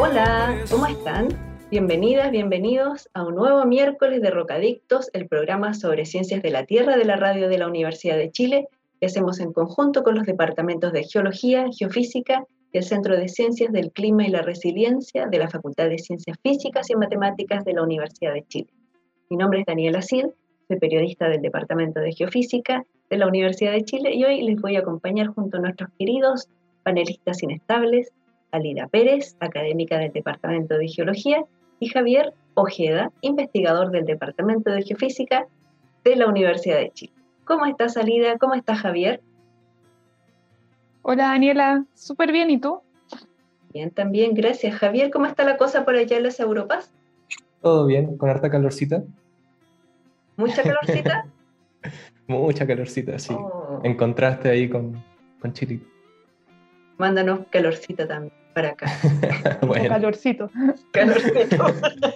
Hola, ¿cómo están? Bienvenidas, bienvenidos a un nuevo miércoles de Rocadictos, el programa sobre ciencias de la Tierra de la radio de la Universidad de Chile, que hacemos en conjunto con los departamentos de Geología, Geofísica y el Centro de Ciencias del Clima y la Resiliencia de la Facultad de Ciencias Físicas y Matemáticas de la Universidad de Chile. Mi nombre es Daniela Cid soy periodista del Departamento de Geofísica de la Universidad de Chile y hoy les voy a acompañar junto a nuestros queridos panelistas inestables, Alida Pérez, académica del Departamento de Geología, y Javier Ojeda, investigador del Departamento de Geofísica de la Universidad de Chile. ¿Cómo estás, Alida? ¿Cómo estás, Javier? Hola, Daniela. Súper bien, ¿y tú? Bien, también, gracias. Javier, ¿cómo está la cosa por allá en las Europas? Todo bien, con harta calorcita. ¿Mucha calorcita? Mucha calorcita, sí. Oh. En contraste ahí con, con Chile. Mándanos calorcita también para acá. bueno. Calorcito. Calorcito.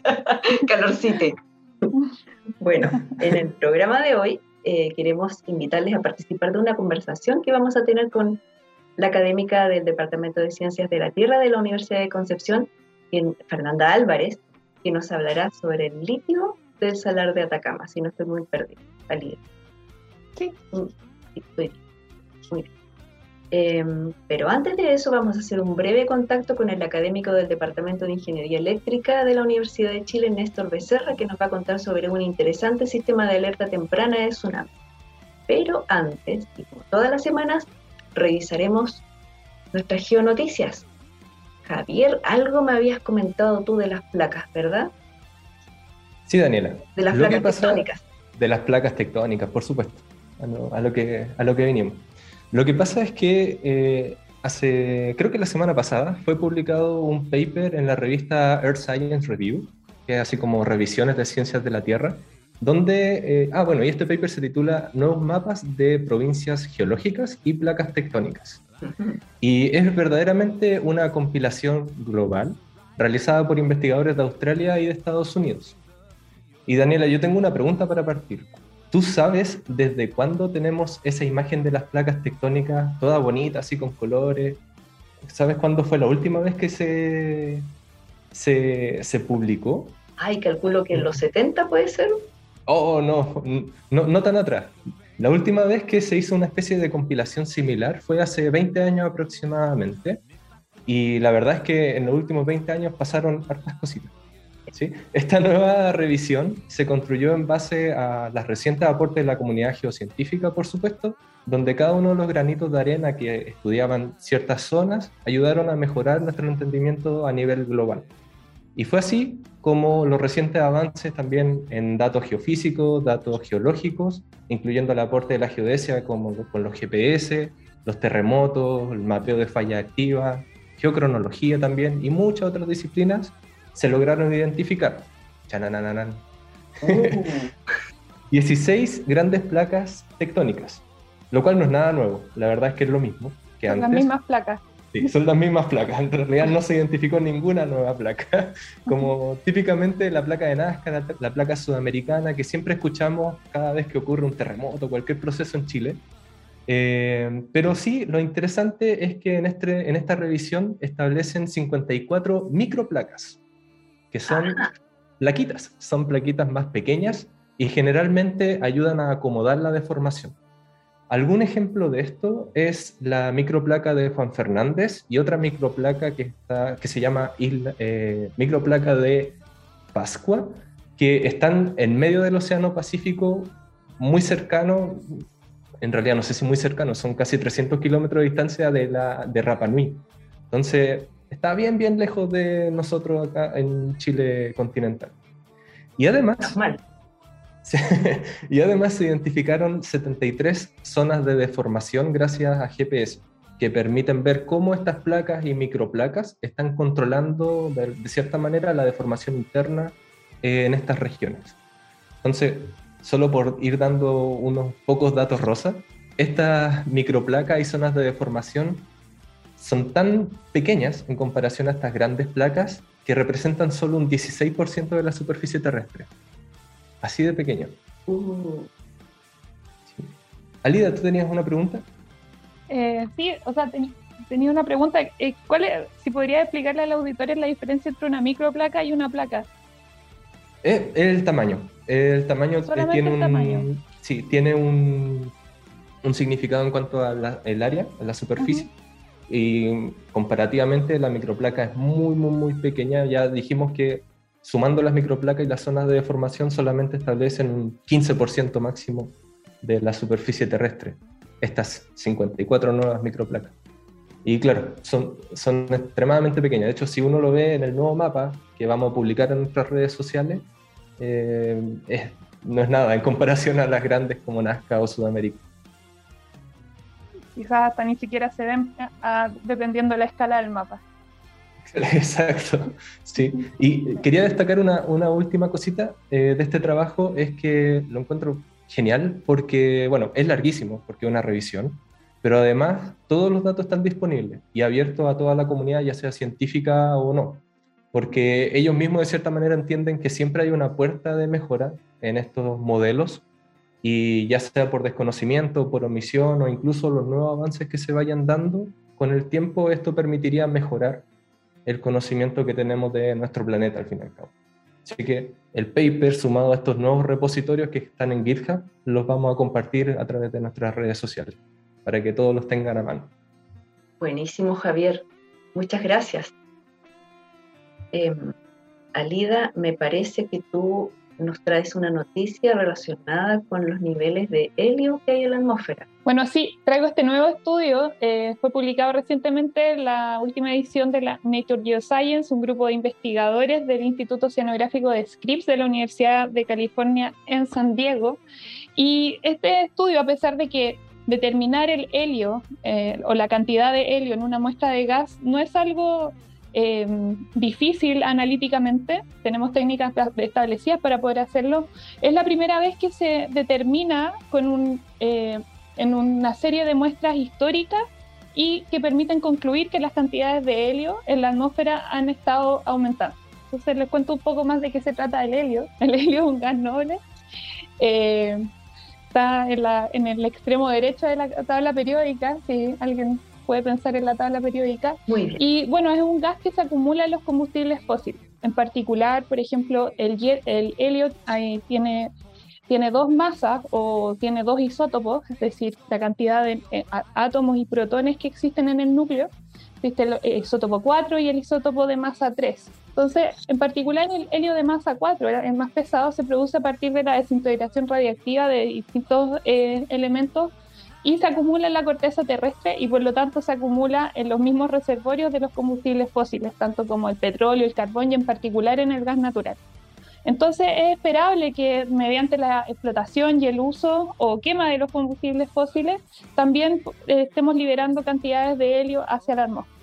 Calorcite. Bueno, en el programa de hoy eh, queremos invitarles a participar de una conversación que vamos a tener con la académica del Departamento de Ciencias de la Tierra de la Universidad de Concepción, Fernanda Álvarez, que nos hablará sobre el litio del Salar de Atacama, si no estoy muy perdido. Salida. Sí. Mm, muy bien. Em, pero antes de eso vamos a hacer un breve contacto con el académico del Departamento de Ingeniería Eléctrica de la Universidad de Chile, Néstor Becerra, que nos va a contar sobre un interesante sistema de alerta temprana de tsunami. Pero antes, y como todas las semanas, revisaremos nuestras geonoticias. Javier, algo me habías comentado tú de las placas, ¿verdad? Sí, Daniela. De las placas tectónicas. De las placas tectónicas, por supuesto, a lo, que, a lo que venimos. Lo que pasa es que eh, hace, creo que la semana pasada, fue publicado un paper en la revista Earth Science Review, que es así como revisiones de ciencias de la Tierra, donde, eh, ah, bueno, y este paper se titula Nuevos mapas de provincias geológicas y placas tectónicas. Y es verdaderamente una compilación global realizada por investigadores de Australia y de Estados Unidos. Y Daniela, yo tengo una pregunta para partir. ¿Tú sabes desde cuándo tenemos esa imagen de las placas tectónicas toda bonita, así con colores? ¿Sabes cuándo fue la última vez que se, se, publicó? Ay, calculo que en los 70 puede ser. Oh, no, no, no tan atrás. La última vez que se hizo una especie de compilación similar fue hace 20 años aproximadamente. Y la verdad es que en los últimos 20 años pasaron hartas cositas. Esta nueva revisión se construyó en base a las recientes aportes de la comunidad geocientífica, por supuesto, donde cada uno de los granitos de arena que estudiaban ciertas zonas ayudaron a mejorar nuestro entendimiento a nivel global. Y fue así como los recientes avances también en datos geofísicos, datos geológicos, incluyendo el aporte de la geodesia como con los GPS, los terremotos, el mapeo de falla activa, geocronología también y muchas otras disciplinas, se lograron identificar. 16 uh. grandes placas tectónicas, lo cual no es nada nuevo, la verdad es que es lo mismo que son Las mismas placas. Sí, son las mismas placas. En realidad no se identificó ninguna nueva placa. Como típicamente la placa de Nazca, la, placa sudamericana, que siempre escuchamos cada vez que ocurre un terremoto, cualquier proceso en Chile. Eh, pero sí, lo interesante es que en, este, en esta revisión establecen 54 microplacas que son ah. plaquitas, son plaquitas más pequeñas y generalmente ayudan a acomodar la deformación. Algún ejemplo de esto es la microplaca de Juan Fernández y otra microplaca que, está, que se llama eh, microplaca de Pascua, que están en medio del Océano Pacífico, muy cercano, en realidad no sé si muy cercano, son casi 300 kilómetros de distancia de, la, de Rapa Nui. Entonces, está bien, bien lejos de nosotros acá en Chile continental. Y además, y además se identificaron 73 zonas de deformación gracias a GPS. que permiten ver cómo estas placas y microplacas están controlando de, cierta manera la deformación interna eh, en estas regiones. Entonces, solo por ir dando unos pocos datos rosa, estas microplacas y zonas de deformación son tan pequeñas en comparación a estas grandes placas que representan solo un 16% de la superficie terrestre. Así de pequeño. Uh. Alida, ¿tú tenías una pregunta? Eh, sí, o sea, tenía una pregunta. Eh, ¿cuál es, si podría explicarle al auditorio la diferencia entre una microplaca y una placa? Eh, el tamaño. El tamaño tiene un, Sí, tiene un, un significado en cuanto al área, a la superficie. Y comparativamente la microplaca es muy, muy, muy pequeña. Ya dijimos que sumando las microplacas y las zonas de deformación solamente establecen un 15% máximo de la superficie terrestre estas 54 nuevas microplacas. Y claro, son, son extremadamente pequeñas. De hecho, si uno lo ve en el nuevo mapa que vamos a publicar en nuestras redes sociales, eh, no es nada en comparación a las grandes como Nazca o Sudamérica. Quizás hasta ni siquiera se ven ah, dependiendo de la escala del mapa. Exacto, sí. Y quería destacar una, una última cosita eh, de este trabajo, es que lo encuentro genial porque, bueno, es larguísimo porque es una revisión, pero además todos los datos están disponibles y abiertos a toda la comunidad, ya sea científica o no, porque ellos mismos de cierta manera entienden que siempre hay una puerta de mejora en estos modelos y ya sea por desconocimiento, por omisión o incluso los nuevos avances que se vayan dando, con el tiempo esto permitiría mejorar el conocimiento que tenemos de nuestro planeta al fin y al cabo. Así que el paper sumado a estos nuevos repositorios que están en GitHub los vamos a compartir a través de nuestras redes sociales para que todos los tengan a mano. Buenísimo, Javier. Muchas gracias. Em, Alida, me parece que tú nos traes una noticia relacionada con los niveles de helio que hay en la atmósfera. Bueno, sí, traigo este nuevo estudio. Eh, fue publicado recientemente en la última edición de la Nature Geoscience, un grupo de investigadores del Instituto Oceanográfico de Scripps de la Universidad de California en San Diego. Y este estudio, a pesar de que determinar el helio eh, o la cantidad de helio en una muestra de gas no es algo eh, difícil analíticamente, tenemos técnicas establecidas para poder hacerlo. Es la primera vez que se determina con un, eh, en una serie de muestras históricas y que permiten concluir que las cantidades de helio en la atmósfera han estado aumentando. Entonces les cuento un poco más de qué se trata el helio. El helio es un gas noble. Eh, está en, la, en el extremo derecho de la tabla periódica, si alguien puede pensar en la tabla periódica. Y bueno, es un gas que se acumula en los combustibles fósiles. En particular, por ejemplo, el, el helio tiene, tiene dos masas o tiene dos isótopos, es decir, la cantidad de eh, átomos y protones que existen en el núcleo. Existe el isótopo 4 y el isótopo de masa 3. Entonces, en particular el helio de masa 4, el más pesado, se produce a partir de la desintegración radiactiva de distintos eh, elementos y se acumula en la corteza terrestre y por lo tanto se acumula en los mismos reservorios de los combustibles fósiles, tanto como el petróleo, el carbón y en particular en el gas natural. Entonces es esperable que mediante la explotación y el uso o quema de los combustibles fósiles también eh, estemos liberando cantidades de helio hacia la atmósfera.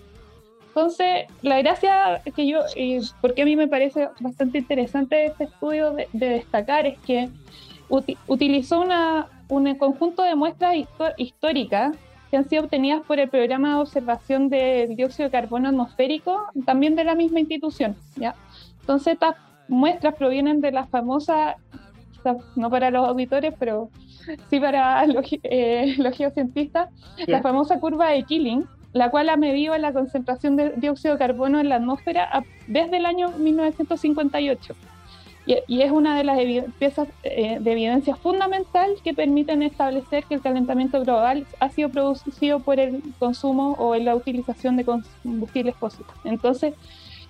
Entonces, la gracia que yo, y porque a mí me parece bastante interesante este estudio de, destacar, es que utilizó una, un conjunto de muestras históricas que han sido obtenidas por el programa de observación del dióxido de carbono atmosférico, también de la misma institución. ¿ya? Entonces, estas muestras provienen de la famosa, no para los auditores, pero sí para los, eh, geocientistas, la famosa curva de Killing, la cual ha medido la concentración de dióxido de carbono en la atmósfera desde el año 1958 y, es una de las piezas eh, de evidencia fundamental que permiten establecer que el calentamiento global ha sido producido por el consumo o la utilización de combustibles fósiles. Entonces,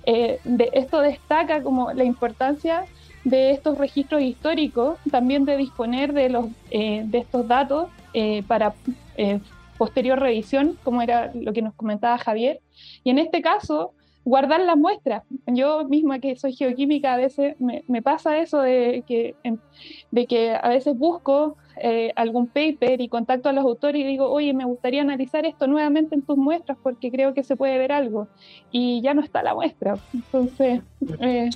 eh, de, esto destaca como la importancia de estos registros históricos, también de disponer de, los, eh, de estos datos para posterior revisión, como era lo que nos comentaba Javier. Y en este caso, guardar las muestras. Yo misma que soy geoquímica, a veces me, pasa eso de que, de que a veces busco eh, algún paper y contacto a los autores y digo, oye, me gustaría analizar esto nuevamente en tus muestras porque creo que se puede ver algo. Y ya no está la muestra. Entonces, eh,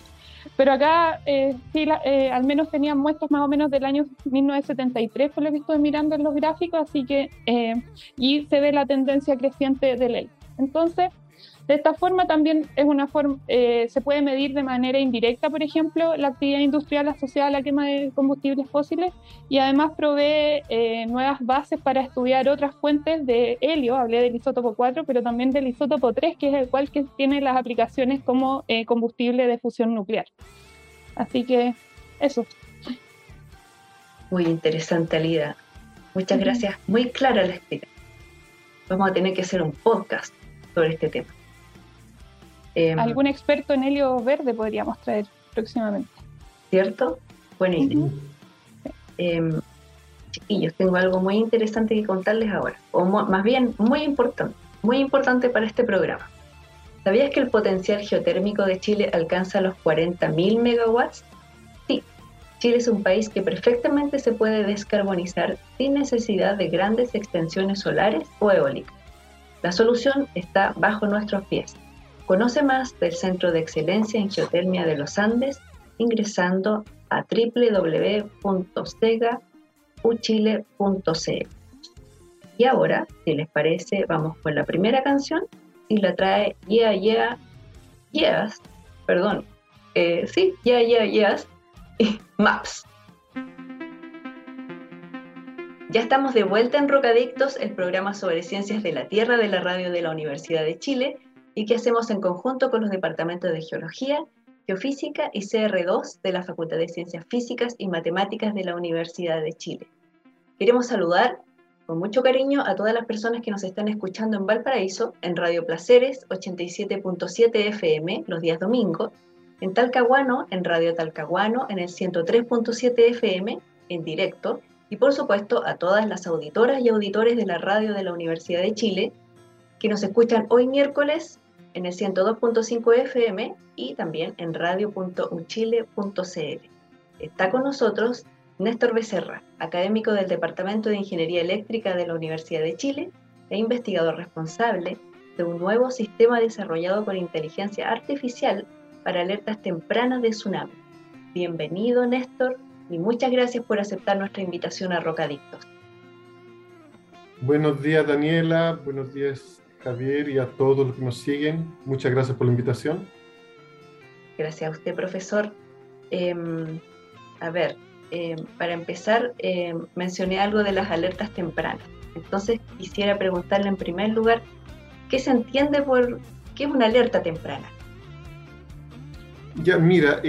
pero acá eh, sí, al menos tenían muestras más o menos del año 1973, por lo que estoy mirando en los gráficos, así que, y se ve la tendencia creciente de ley. Entonces, de esta forma también es una forma, eh, se puede medir de manera indirecta, por ejemplo, la actividad industrial asociada a la quema de combustibles fósiles y además provee eh, nuevas bases para estudiar otras fuentes de helio, hablé del isótopo 4, pero también del isótopo 3, que es el cual que tiene las aplicaciones como eh, combustible de fusión nuclear. Así que eso. Muy interesante, Alida. Muchas gracias. Muy clara la explicación. Vamos a tener que hacer un podcast sobre este tema. Em, Algún experto en helio verde podríamos traer próximamente. ¿Cierto? Buena idea. Em, chiquillos, tengo algo muy interesante que contarles ahora, o más bien muy importante, muy importante para este programa. ¿Sabías que el potencial geotérmico de Chile alcanza los 40.000 megawatts? Sí, Chile es un país que perfectamente se puede descarbonizar sin necesidad de grandes extensiones solares o eólicas. La solución está bajo nuestros pies. Conoce más del Centro de Excelencia en Geotermia de los Andes ingresando a www.segauchile.cl. Y ahora, si les parece, vamos con la primera canción y la trae Yeah, Yeah, Yes, perdón, eh, sí, Yeah, Yeah, Yes, y Maps. Ya estamos de vuelta en Rocadictos, el programa sobre ciencias de la Tierra de la radio de la Universidad de Chile, y que hacemos en conjunto con los departamentos de Geología, Geofísica y CR2 de la Facultad de Ciencias Físicas y Matemáticas de la Universidad de Chile. Queremos saludar con mucho cariño a todas las personas que nos están escuchando en Valparaíso, en Radio Placeres 87.7 FM los días domingos, en Talcahuano, en Radio Talcahuano, en el 103.7 FM en directo, y por supuesto a todas las auditoras y auditores de la radio de la Universidad de Chile que nos escuchan hoy miércoles en el 102.5 FM y también en radio.uchile.cl. Está con nosotros Néstor Becerra, académico del Departamento de Ingeniería Eléctrica de la Universidad de Chile e investigador responsable de un nuevo sistema desarrollado con inteligencia artificial para alertas tempranas de tsunami. Bienvenido, Néstor, y muchas gracias por aceptar nuestra invitación a Rocadictos. Buenos días, Daniela. Buenos días, Javier, y a todos los que nos siguen. Muchas gracias por la invitación. Gracias a usted, profesor. Em, a ver, em, para empezar, em, mencioné algo de las alertas tempranas. Entonces, quisiera preguntarle en primer lugar, ¿qué se entiende por qué es una alerta temprana? Ya, mira,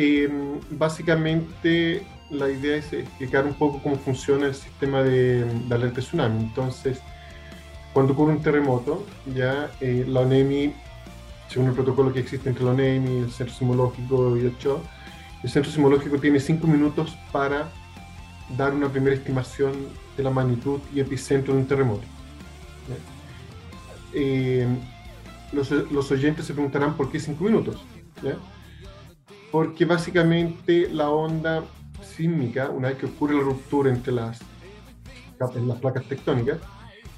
básicamente la idea es explicar un poco cómo funciona el sistema de, de alerta tsunami. Entonces, cuando ocurre un terremoto, ya eh, la ONEMI, según el protocolo que existe entre la ONEMI, el Centro Sismológico y el CHO, el Centro Sismológico tiene cinco minutos para dar una primera estimación de la magnitud y epicentro de un terremoto. Eh, los, los, oyentes se preguntarán por qué cinco minutos. Porque básicamente la onda sísmica, una vez que ocurre la ruptura entre las, las placas tectónicas,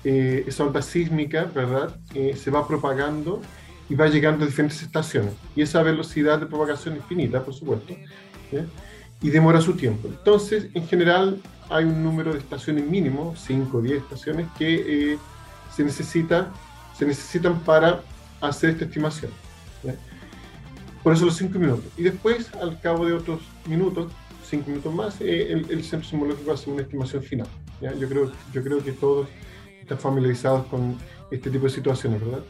eh, esa onda sísmica, ¿verdad? Eh, se va propagando y va llegando a diferentes estaciones. Y esa velocidad de propagación es infinita, por supuesto, y demora su tiempo. Entonces, en general, hay un número de estaciones mínimo, 5 o 10 estaciones, que eh, se, necesita, se necesitan para hacer esta estimación. Por eso los 5 minutos. Y después, al cabo de otros minutos, 5 minutos más, el, el, centro sismológico hace una estimación final. Yo, creo, yo creo que todos están familiarizados con este tipo de situaciones, ¿verdad?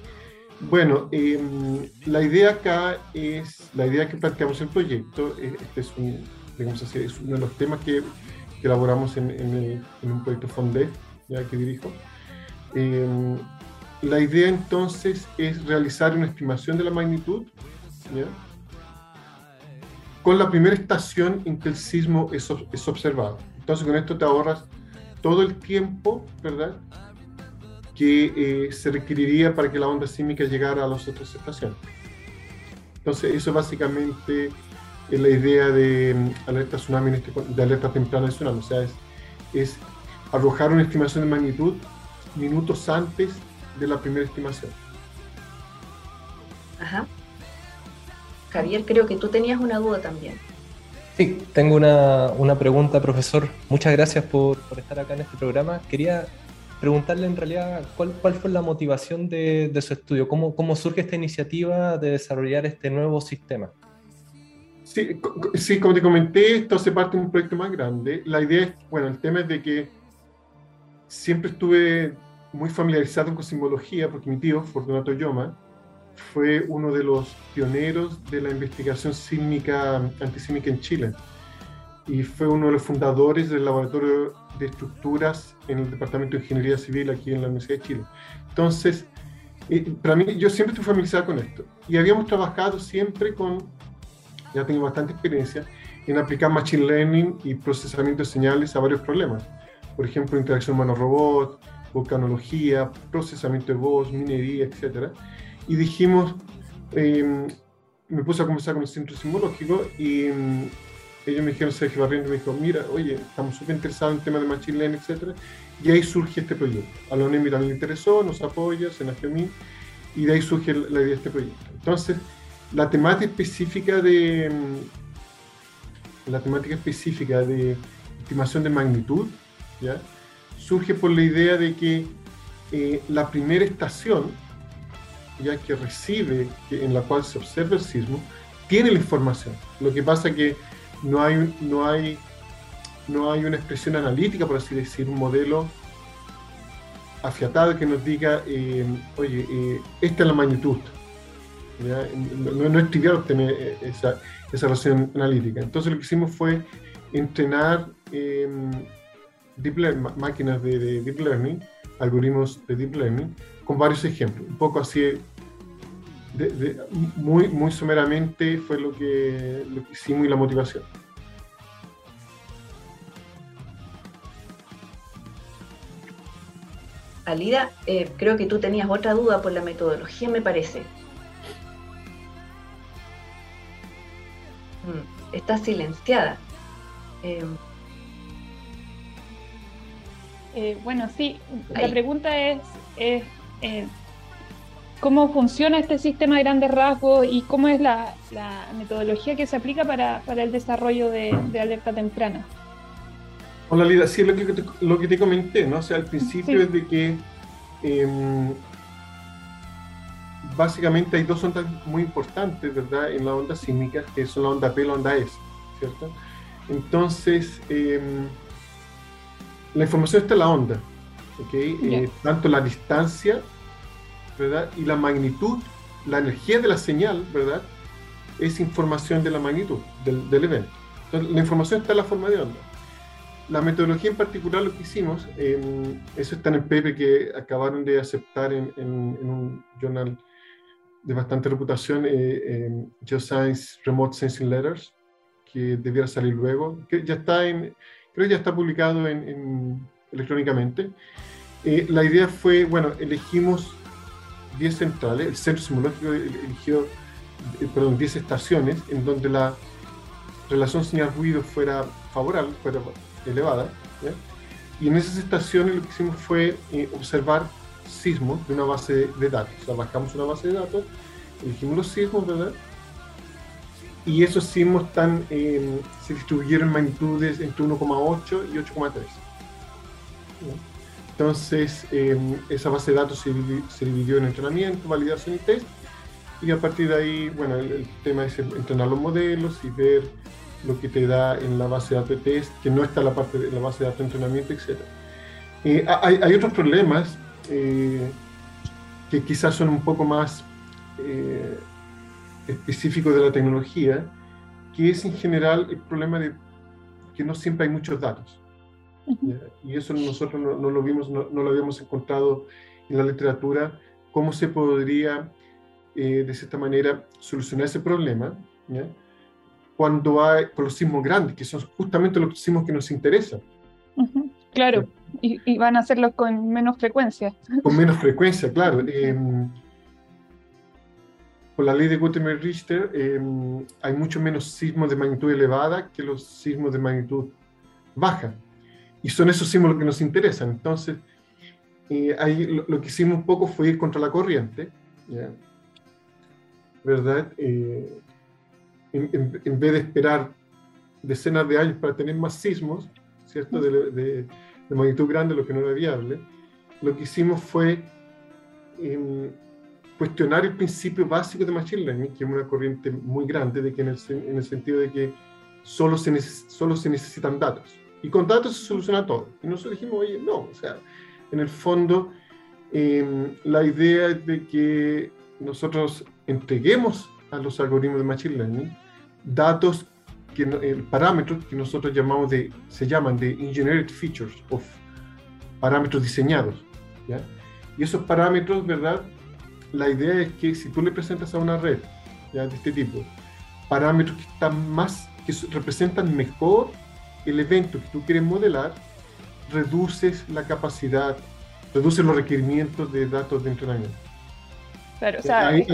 Bueno, em, la idea acá es, la idea que planteamos en el proyecto, eh, este es, un, digamos así, es uno de los temas que, que elaboramos en, en, un proyecto FONDE, ya que dirijo. Em, la idea entonces es realizar una estimación de la magnitud, ¿ya? con la primera estación en que el sismo es, es observado. Entonces con esto te ahorras todo el tiempo, ¿verdad? Que eh, se requeriría para que la onda sísmica llegara a las otras estaciones. Entonces, eso básicamente es la idea de mm, alerta tsunami, este de alerta temprana de tsunami. O sea, es, es arrojar una estimación de magnitud minutos antes de la primera estimación. Ajá. Javier, creo que tú tenías una duda también. Sí, tengo una, pregunta, profesor. Muchas gracias por, estar acá en este programa. Quería preguntarle en realidad cuál, cuál fue la motivación de, su estudio, ¿Cómo, cómo surge esta iniciativa de desarrollar este nuevo sistema. Sí, sí, como te comenté, esto hace parte de un proyecto más grande. La idea es, bueno, el tema es de que siempre estuve muy familiarizado con simbología, porque mi tío, Fortunato Yoma, fue uno de los pioneros de la investigación sísmica, antisísmica en Chile y fue uno de los fundadores del laboratorio de estructuras en el Departamento de Ingeniería Civil aquí en la Universidad de Chile. Entonces, eh, para mí, yo siempre estoy familiarizado con esto y habíamos trabajado siempre con, ya tengo bastante experiencia, en aplicar Machine Learning y procesamiento de señales a varios problemas. Por ejemplo, interacción humano-robot, volcanología, procesamiento de voz, minería, etcétera y dijimos, em, me puse a conversar con el centro sismológico y em, ellos me dijeron, Sergio Barriento me dijo, mira, oye, estamos súper interesados en temas de Machine Learning, etc. Y ahí surge este proyecto. A la también le interesó, nos apoya, se nació a mí, y de ahí surge la idea de este proyecto. Entonces, la temática específica de em, la temática específica de estimación de magnitud, ¿ya? surge por la idea de que eh, la primera estación ya que recibe, en la cual se observa el sismo, tiene la información. Lo que pasa que no hay, no hay, no hay una expresión analítica, por así decir, un modelo afiatado que nos diga, eh, oye, eh, esta es la magnitud. No, es trivial obtener eh, esa, esa, relación analítica. Entonces lo que hicimos fue entrenar deep máquinas de, de deep learning, algoritmos de deep learning, con varios ejemplos. Un poco así, muy, muy someramente fue lo que, lo que hicimos y la motivación. Alida, eh, creo que tú tenías otra duda por la metodología, me parece. Mm, está silenciada. Eh, eh, bueno, sí, la pregunta es, es eh, cómo funciona este sistema de grandes rasgos y cómo es la, metodología que se aplica para, el desarrollo de, alerta temprana. Hola Lida, sí, lo que, te, lo que te comenté, ¿no? O sea, al principio es de que em, básicamente hay dos ondas muy importantes, ¿verdad? En la onda sísmica, que son la onda P y la onda S, ¿cierto? Entonces, em, la información está en la onda, eh, tanto la distancia, ¿verdad? Y la magnitud, la energía de la señal, ¿verdad? Es información de la magnitud del, evento. Entonces, la información está en la forma de onda. La metodología en particular, lo que hicimos, em, eso está en el paper que acabaron de aceptar en, un journal de bastante reputación, eh, Geoscience Remote Sensing Letters, que debiera salir luego, que ya está en, creo que ya está publicado en, electrónicamente. Eh, la idea fue, bueno, elegimos 10 centrales, el centro simulógico eligió, eh, perdón, 10 estaciones en donde la relación señal-ruido fuera favorable, fuera elevada. Y en esas estaciones lo que hicimos fue eh, observar sismos de una base de datos. O sea, bajamos una base de datos, elegimos los sismos, ¿verdad? Y esos sismos están, se distribuyeron en magnitudes entre 1,8 y 8,3. Entonces, em, esa base de datos se, dividió en entrenamiento, validación y test. Y a partir de ahí, bueno, el, tema es entrenar los modelos y ver lo que te da en la base de datos de test, que no está la parte de la base de datos de entrenamiento, etc. Eh, hay, otros problemas eh, que quizás son un poco más eh, específicos de la tecnología, que es en general el problema de que no siempre hay muchos datos. Y eso nosotros no, lo vimos, no, lo habíamos encontrado en la literatura, cómo se podría, eh, de cierta manera, solucionar ese problema cuando hay con los sismos grandes, que son justamente los sismos que nos interesan. Claro, y, van a hacerlo con menos frecuencia. Con menos frecuencia, claro. Em, por la ley de Gutenberg-Richter em, hay mucho menos sismos de magnitud elevada que los sismos de magnitud baja. Y son esos símbolos los que nos interesan. Entonces, eh, ahí lo, que hicimos un poco fue ir contra la corriente, ¿verdad? Eh, en, vez de esperar decenas de años para tener más sismos, ¿cierto? De, de, magnitud grande, lo que no era viable, lo que hicimos fue em, cuestionar el principio básico de Machine Learning, que es una corriente muy grande, de que en, el, en el sentido de que solo se, solo se necesitan datos. Y con datos se soluciona todo. Y nosotros dijimos, oye, no, o sea, en el fondo, em, la idea es de que nosotros entreguemos a los algoritmos de Machine Learning datos, que, el parámetros que nosotros llamamos de, se llaman de engineered features, o parámetros diseñados. ¿ya? Y esos parámetros, ¿verdad? La idea es que si tú le presentas a una red ¿ya? de este tipo, parámetros que están más, que representan mejor el evento que tú quieres modelar, reduces la capacidad, reduces los requerimientos de datos de entrenamiento. Claro, o sea, ahí,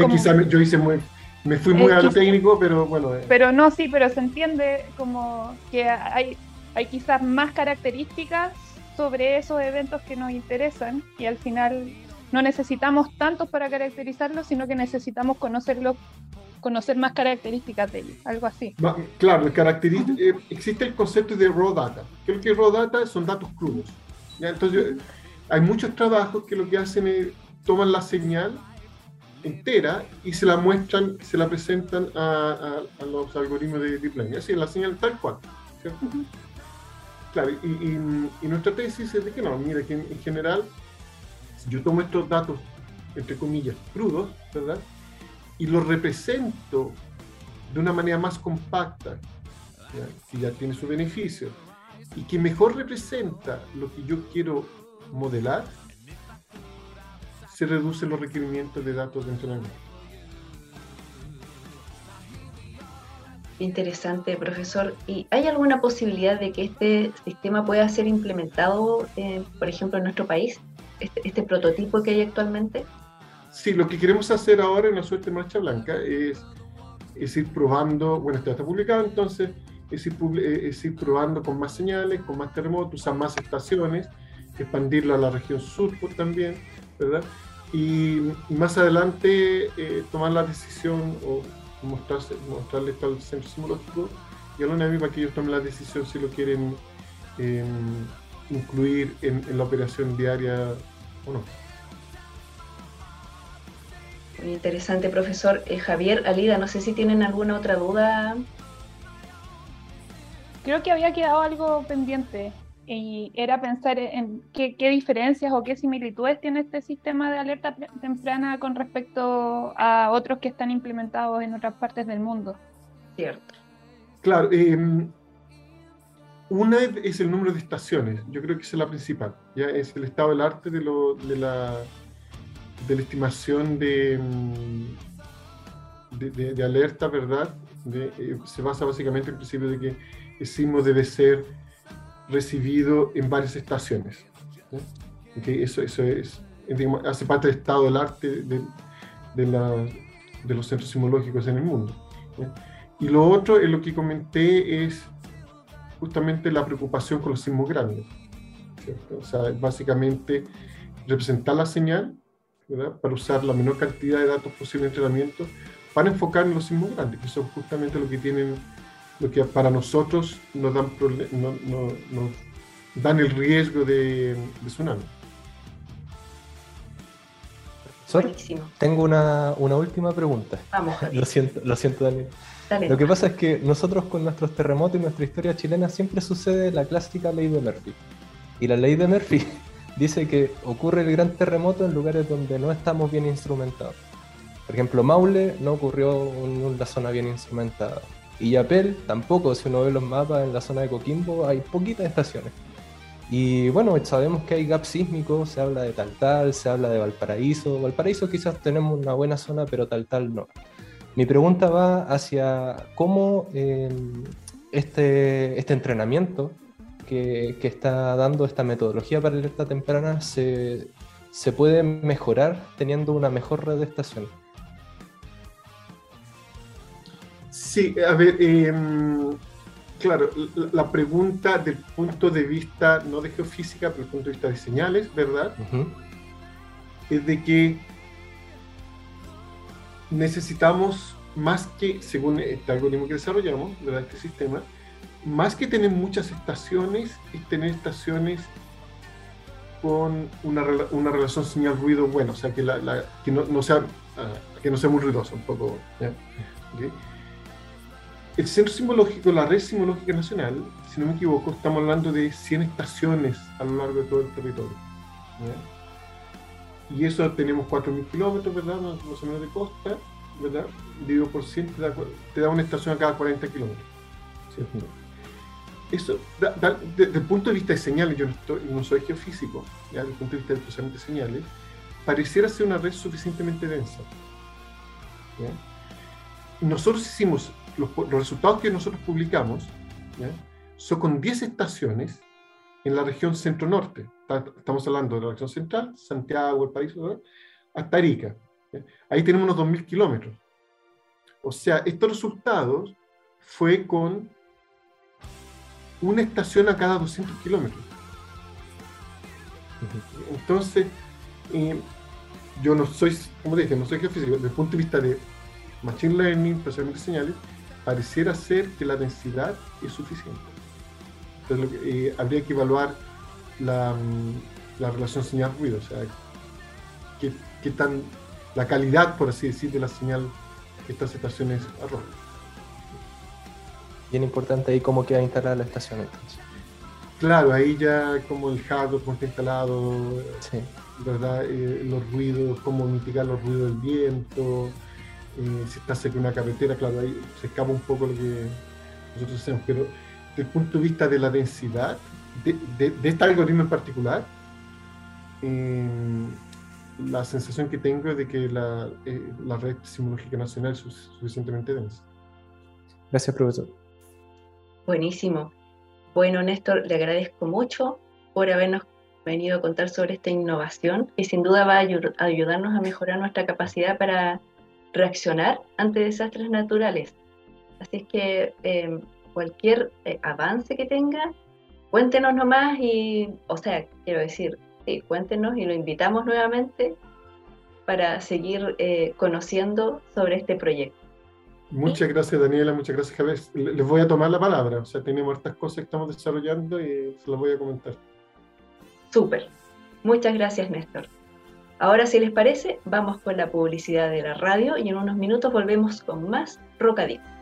yo hice muy, me fui muy a lo técnico, pero bueno. Eh. Pero no, sí, pero se entiende como que hay, hay quizás más características sobre esos eventos que nos interesan y al final no necesitamos tantos para caracterizarlos, sino que necesitamos conocerlos conocer más características de ellos, algo así. Claro, eh, existe el concepto de raw data. Creo que raw data son datos crudos. Entonces, hay muchos trabajos que lo que hacen es toman la señal entera y se la muestran, se la presentan a, los algoritmos de deep learning. Así, la señal tal cual. Claro, y, nuestra tesis es de que no, mira, que en, general, si yo tomo estos datos, entre comillas, crudos, ¿verdad? Y los represento de una manera más compacta, que ya tiene su beneficio, y que mejor representa lo que yo quiero modelar, se reducen los requerimientos de datos de entrenamiento. Interesante, profesor. ¿Y hay alguna posibilidad de que este sistema pueda ser implementado, eh, por ejemplo, en nuestro país? Este, este, prototipo que hay actualmente? Sí, lo que queremos hacer ahora en la suerte marcha blanca es, es ir probando, bueno, esto está publicado, entonces es ir, eh, es ir probando con más señales, con más terremotos, usar más estaciones, expandirlo a la región sur también, ¿verdad? Y más adelante eh, tomar la decisión o mostrarse, mostrarle esto al centro simológico y a la UNAMI para que ellos tomen la decisión si lo quieren em, incluir en, la operación diaria o no. Muy interesante, profesor. Eh, Javier, Alida, no sé si tienen alguna otra duda. Creo que había quedado algo pendiente y era pensar en qué, diferencias o qué similitudes tiene este sistema de alerta temprana con respecto a otros que están implementados en otras partes del mundo. Cierto. Claro, em, una es el número de estaciones, yo creo que es la principal, ya es el estado del arte de, de, la, de la estimación de, em, de, alerta, ¿verdad? Eh, se basa básicamente en el principio de que el sismo debe ser recibido en varias estaciones. eso, eso es, hace parte del estado del arte de, de, la, de los centros sismológicos en el mundo. Y lo otro, en lo que comenté, es justamente la preocupación con los sismos grandes. O sea, básicamente representar la señal para usar la menor cantidad de datos posible en entrenamiento para enfocar en los sismos grandes, que son justamente lo que tienen lo que para nosotros nos dan, dan el riesgo de, tsunami. tengo una, última pregunta. Vamos. lo siento, lo siento, Daniel. Lo que pasa es que nosotros con nuestros terremotos y nuestra historia chilena siempre sucede la clásica ley de Murphy. Y la ley de Murphy dice que ocurre el gran terremoto en lugares donde no estamos bien instrumentados. Por ejemplo, Maule no ocurrió en una zona bien instrumentada. Y Yapel tampoco, si uno ve los mapas en la zona de Coquimbo, hay poquitas estaciones. Y bueno, sabemos que hay gaps sísmicos, se habla de Taltal, se habla de Valparaíso. Valparaíso quizás tenemos una buena zona, pero Taltal no. Mi pregunta va hacia cómo em, este, este entrenamiento que, que, está dando esta metodología para alerta temprana se, se puede mejorar teniendo una mejor red de estaciones. Sí, a ver, em, claro, la, pregunta del punto de vista, no de geofísica, pero del punto de vista de señales, ¿verdad? Es de que necesitamos más que, según este algoritmo que desarrollamos, ¿verdad? Este sistema, más que tener muchas estaciones, es tener estaciones con una, una relación señal-ruido buena, o sea, que, la, que, no, sea, ah, que no sea muy ruidosa, un poco. El Centro Simbológico, la Red Simbológica Nacional, si no me equivoco, estamos hablando de 100 estaciones a lo largo de todo el territorio. Y eso tenemos 4.000 kilómetros, ¿verdad? Más o menos de costa, ¿verdad? Dividido por 100 te da, una estación a cada 40 kilómetros. Eso, desde el punto de vista de señales, yo no, soy geofísico, ¿ya? desde el punto de vista del procesamiento de señales, pareciera ser una red suficientemente densa. Nosotros hicimos los, resultados que nosotros publicamos son con 10 estaciones en la región centro-norte. Estamos hablando de la región central, Santiago, el país, hasta Arica. Ahí tenemos unos 2.000 kilómetros. O sea, estos resultados fue con una estación a cada 200 kilómetros. Entonces, eh, yo no soy, como dije, no soy jefe desde el punto de vista de Machine Learning, procesamiento de señales, pareciera ser que la densidad es suficiente. Entonces, eh, habría que evaluar la, mm, la relación señal-ruido, o sea, qué, tan, la calidad, por así decir, de la señal que estas estaciones arrojan. Bien importante ahí cómo queda instalada la estación entonces. Claro, ahí ya como el hardware, cómo está instalado, ¿verdad? Eh, los ruidos, cómo mitigar los ruidos del viento, eh, si está cerca de una carretera, claro, ahí se escapa un poco lo que nosotros hacemos, pero desde el punto de vista de la densidad de, este algoritmo en particular, eh, la sensación que tengo es de que la, eh, la red simológica nacional es suficientemente densa. Gracias, profesor. Buenísimo. Bueno, Néstor, le agradezco mucho por habernos venido a contar sobre esta innovación y sin duda va a ayudarnos a mejorar nuestra capacidad para reaccionar ante desastres naturales. Así es que em, cualquier eh, avance que tenga, cuéntenos nomás y, o sea, quiero decir, sí, cuéntenos y lo invitamos nuevamente para seguir eh, conociendo sobre este proyecto. Muchas gracias Daniela, muchas gracias Javier. Les voy a tomar la palabra, o sea, tenemos estas cosas que estamos desarrollando y se las voy a comentar. Súper. Muchas gracias Néstor. Ahora, si les parece, vamos con la publicidad de la radio y en unos minutos volvemos con más Rocadictos.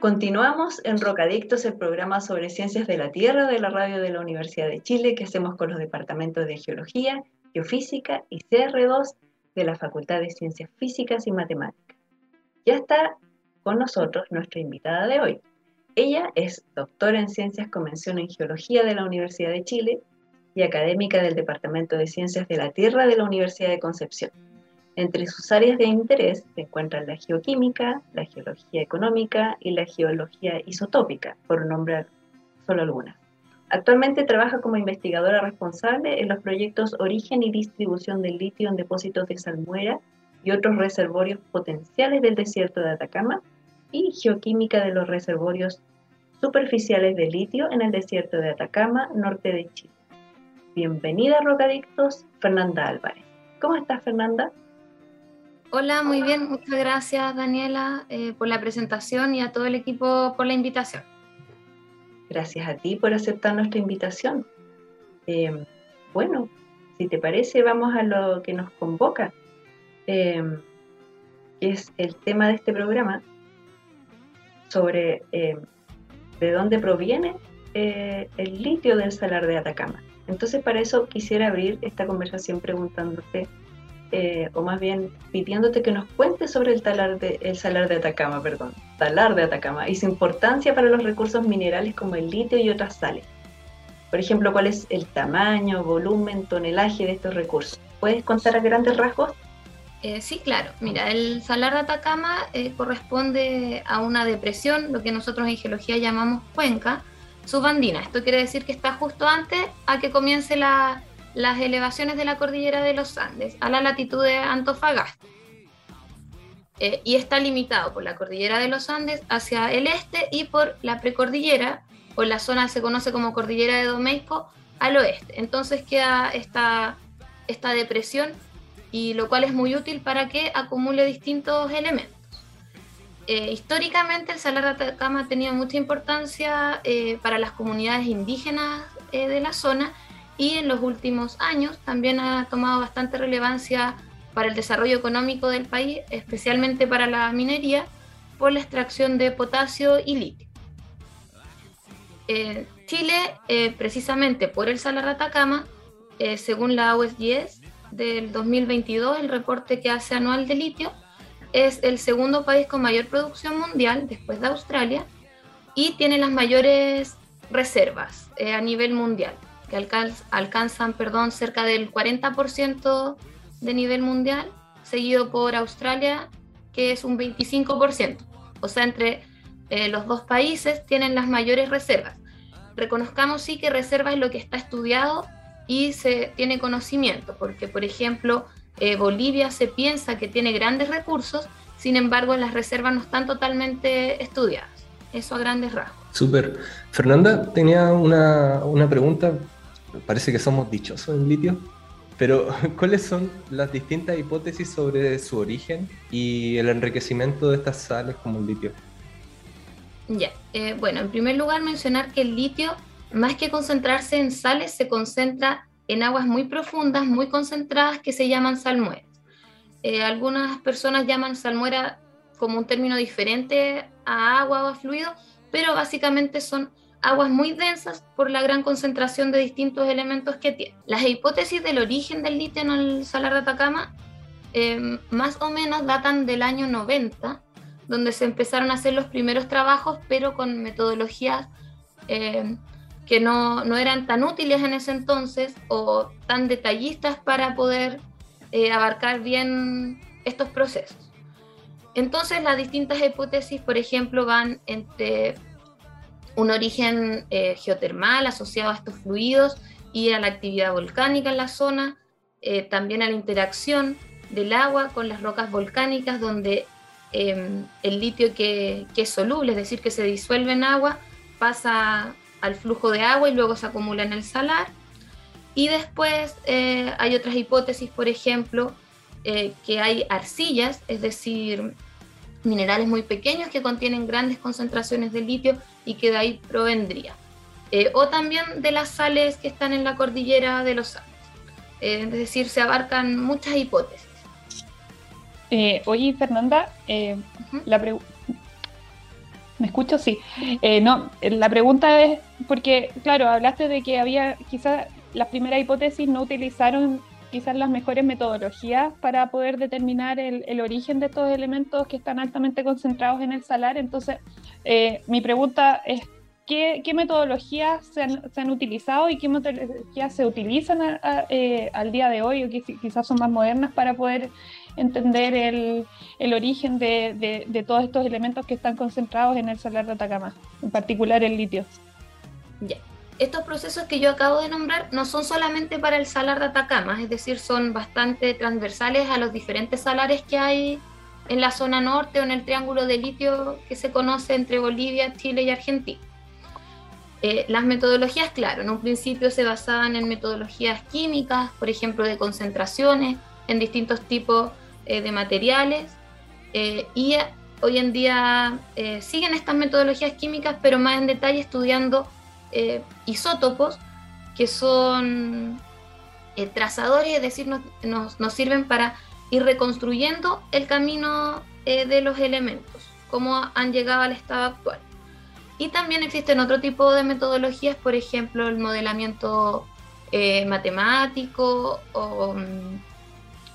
Continuamos en Rocadictos, el programa sobre ciencias de la Tierra de la radio de la Universidad de Chile que hacemos con los departamentos de Geología, Geofísica y CR2 de la Facultad de Ciencias Físicas y Matemáticas. Ya está con nosotros nuestra invitada de hoy, ella es doctora en Ciencias con mención en Geología de la Universidad de Chile y académica del Departamento de Ciencias de la Tierra de la Universidad de Concepción. Entre sus áreas de interés se encuentran la geoquímica, la geología económica y la geología isotópica, por nombrar solo algunas. Actualmente trabaja como investigadora responsable en los proyectos Origen y Distribución del litio en depósitos de salmuera y otros reservorios potenciales del desierto de Atacama y geoquímica de los reservorios superficiales de litio en el desierto de Atacama, norte de Chile. Bienvenida, Rocadictos, Fernanda Álvarez. ¿Cómo estás, Fernanda? Hola, muy bien. Muchas gracias, Daniela, eh, por la presentación y a todo el equipo por la invitación. Gracias a ti por aceptar nuestra invitación. Eh, bueno, si te parece, vamos a lo que nos convoca, eh, que es el tema de este programa, sobre eh, de dónde proviene eh, el litio del salar de Atacama. Entonces, para eso quisiera abrir esta conversación preguntándote, eh, o más bien pidiéndote que nos cuentes sobre el, talar de, el salar de Atacama, perdón, salar de Atacama, y su importancia para los recursos minerales como el litio y otras sales. Por ejemplo, cuál es el tamaño, volumen, tonelaje de estos recursos. ¿Puedes contar a grandes rasgos? Eh, sí, claro. Mira, el salar de Atacama eh, corresponde a una depresión, lo que nosotros en geología llamamos cuenca subandina. Esto quiere decir que está justo antes a que comience las elevaciones de la cordillera de los Andes, a la latitud de Antofagasta. eh, y está limitado por la cordillera de los Andes hacia el este y por la precordillera, o la zona que se conoce como cordillera de Domeico, al oeste. Entonces queda esta, esta depresión y lo cual es muy útil para que acumule distintos elementos. Eh, históricamente el Salar de Atacama ha tenido mucha importancia eh, para las comunidades indígenas de la zona y en los últimos años también ha tomado bastante relevancia para el desarrollo económico del país, especialmente para la minería, por la extracción de potasio y litio. Eh, Chile, eh, precisamente por el Salar de Atacama, eh, según la OSGS del 2022, el reporte que hace anual de litio, es el segundo país con mayor producción mundial después de Australia y tiene las mayores reservas a nivel mundial, que alcanzan perdón, cerca del 40% de nivel mundial, seguido por Australia, que es un 25%. O sea, entre eh, los dos países tienen las mayores reservas. Reconozcamos sí que reserva es lo que está estudiado y se tiene conocimiento, porque por ejemplo eh, Bolivia se piensa que tiene grandes recursos, sin embargo las reservas no están totalmente estudiadas. Eso a grandes rasgos. Súper. Fernanda, tenía una, una pregunta, parece que somos dichosos en litio. Pero, ¿cuáles son las distintas hipótesis sobre su origen y el enriquecimiento de estas sales como el litio? Ya, eh, bueno, en primer lugar mencionar que el litio, más que concentrarse en sales, se concentra en aguas muy profundas, muy concentradas, que se llaman salmueras. Eh, algunas personas llaman salmuera como un término diferente a agua o a fluido, pero básicamente son aguas muy densas por la gran concentración de distintos elementos que tiene. Las hipótesis del origen del litio en el salar de Atacama em, más o menos datan del año 90, donde se empezaron a hacer los primeros trabajos, pero con metodologías em, que no, no, eran tan útiles en ese entonces o tan detallistas para poder eh, abarcar bien estos procesos. Entonces las distintas hipótesis, por ejemplo, van entre un origen eh, geotermal asociado a estos fluidos y a la actividad volcánica en la zona, eh, también a la interacción del agua con las rocas volcánicas donde em, el litio que, es soluble, es decir, que se disuelve en agua, pasa al flujo de agua y luego se acumula en el salar. Y después eh, hay otras hipótesis, por ejemplo, que hay arcillas, es decir, minerales muy pequeños que contienen grandes concentraciones de litio y que de ahí provendría. Eh, o también de las sales que están en la cordillera de los Andes. Eh, es decir, se abarcan muchas hipótesis. Eh, oye, Fernanda, la ¿Me escucho? Sí. no, la pregunta es, porque, claro, hablaste de que había, quizás las primeras hipótesis no utilizaron quizás las mejores metodologías para poder determinar el, origen de estos elementos que están altamente concentrados en el salar. Entonces, eh, mi pregunta es, ¿qué, metodologías se han, utilizado y qué metodologías se utilizan eh, al día de hoy o que quizás son más modernas para poder entender el, origen de, todos estos elementos que están concentrados en el salar de Atacama, en particular el litio? Estos procesos que yo acabo de nombrar no son solamente para el salar de Atacama, es decir, son bastante transversales a los diferentes salares que hay en la zona norte o en el triángulo de litio que se conoce entre Bolivia, Chile y Argentina. Eh, las metodologías, claro, en un principio se basaban en metodologías químicas, por ejemplo, de concentraciones en distintos tipos eh, de materiales, eh, y hoy en día siguen estas metodologías químicas, pero más en detalle estudiando eh, isótopos que son eh, trazadores, es decir, nos, sirven para ir reconstruyendo el camino eh, de los elementos, cómo han llegado al estado actual. Y también existen otro tipo de metodologías, por ejemplo, el modelamiento matemático o, mm,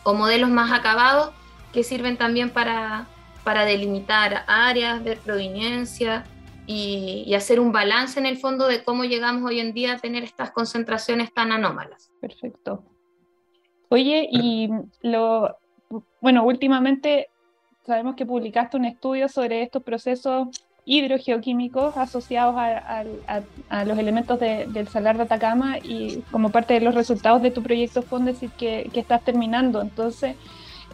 o, modelos más acabados que sirven también para, para delimitar áreas, ver proveniencia y, hacer un balance en el fondo de cómo llegamos hoy en día a tener estas concentraciones tan anómalas. Perfecto. Oye, y lo, bueno, últimamente sabemos que publicaste un estudio sobre estos procesos hidrogeoquímicos asociados a, los elementos del salar de Atacama y como parte de los resultados de tu proyecto decir que, que estás terminando. Entonces,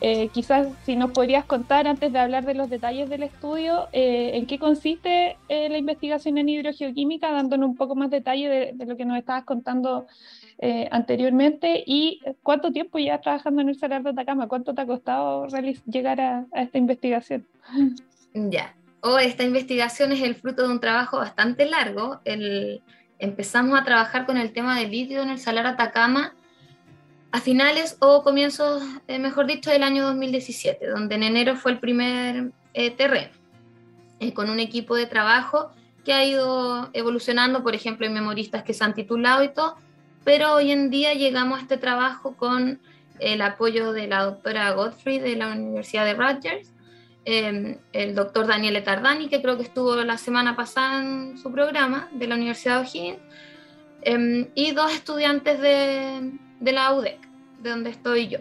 Eh, quizás si nos podrías contar antes de hablar de los detalles del estudio, eh, en qué consiste eh, la investigación en hidrogeoquímica, dándonos un poco más detalle de, lo que nos estabas contando anteriormente y cuánto tiempo ya trabajando en el Salar de Atacama, cuánto te ha costado llegar a, esta investigación. Ya, oh, esta investigación es el fruto de un trabajo bastante largo. empezamos a trabajar con el tema del litio en el Salar Atacama a finales o comienzos, eh, mejor dicho, del año 2017, donde en enero fue el primer eh, terreno, eh, con un equipo de trabajo que ha ido evolucionando, por ejemplo, hay memoristas que se han titulado y todo, pero hoy en día llegamos a este trabajo con el apoyo de la doctora Godfrey de la Universidad de Rutgers, em, el doctor Daniel Tardani, que creo que estuvo la semana pasada en su programa de la Universidad de O'Higgins, em, y dos estudiantes de, de la UDEC, de donde estoy yo.